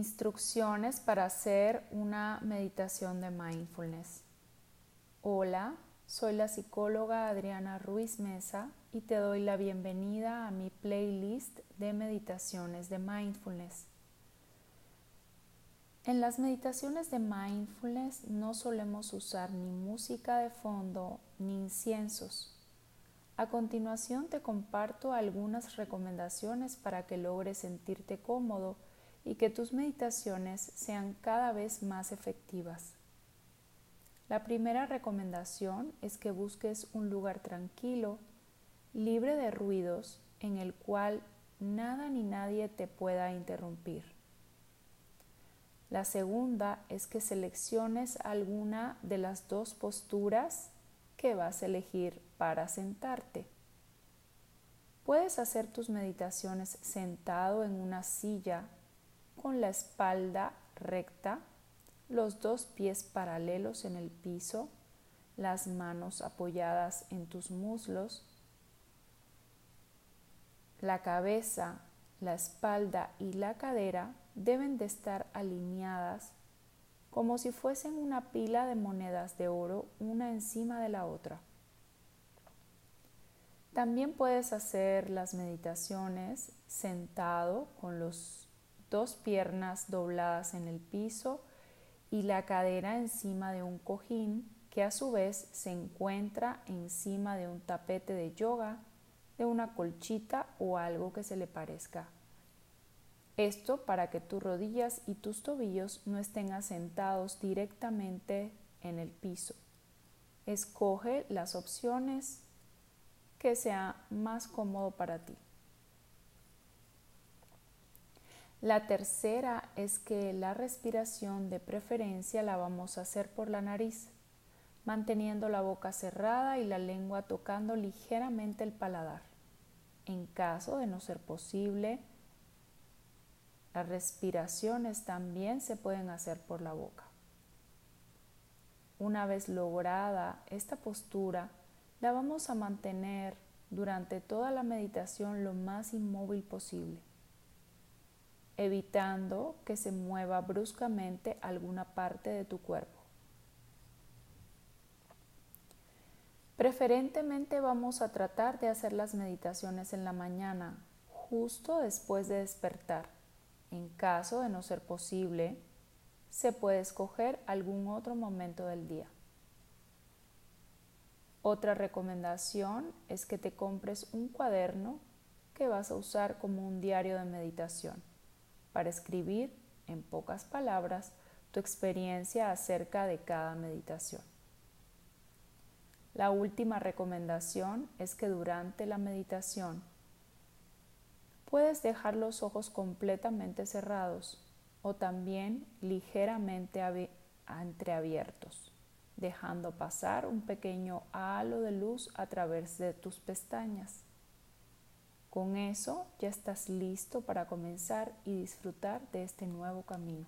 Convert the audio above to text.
Instrucciones para hacer una meditación de mindfulness. Hola, soy la psicóloga Adriana Ruiz Mesa y te doy la bienvenida a mi playlist de meditaciones de mindfulness. En las meditaciones de mindfulness no solemos usar ni música de fondo ni inciensos. A continuación te comparto algunas recomendaciones para que logres sentirte cómodo y que tus meditaciones sean cada vez más efectivas. La primera recomendación es que busques un lugar tranquilo, libre de ruidos, en el cual nada ni nadie te pueda interrumpir. La segunda es que selecciones alguna de las dos posturas que vas a elegir para sentarte. Puedes hacer tus meditaciones sentado en una silla con la espalda recta, los dos pies paralelos en el piso, las manos apoyadas en tus muslos, la cabeza, la espalda y la cadera deben de estar alineadas como si fuesen una pila de monedas de oro una encima de la otra. También puedes hacer las meditaciones sentado con los dos piernas dobladas en el piso y la cadera encima de un cojín que a su vez se encuentra encima de un tapete de yoga, de una colchita o algo que se le parezca. Esto para que tus rodillas y tus tobillos no estén asentados directamente en el piso. Escoge las opciones que sea más cómodo para ti. La tercera es que la respiración de preferencia la vamos a hacer por la nariz, manteniendo la boca cerrada y la lengua tocando ligeramente el paladar. En caso de no ser posible, las respiraciones también se pueden hacer por la boca. Una vez lograda esta postura, la vamos a mantener durante toda la meditación lo más inmóvil posible evitando que se mueva bruscamente alguna parte de tu cuerpo. Preferentemente vamos a tratar de hacer las meditaciones en la mañana, justo después de despertar. En caso de no ser posible, se puede escoger algún otro momento del día. Otra recomendación es que te compres un cuaderno que vas a usar como un diario de meditación para escribir en pocas palabras tu experiencia acerca de cada meditación. La última recomendación es que durante la meditación puedes dejar los ojos completamente cerrados o también ligeramente entreabiertos, dejando pasar un pequeño halo de luz a través de tus pestañas. Con eso ya estás listo para comenzar y disfrutar de este nuevo camino.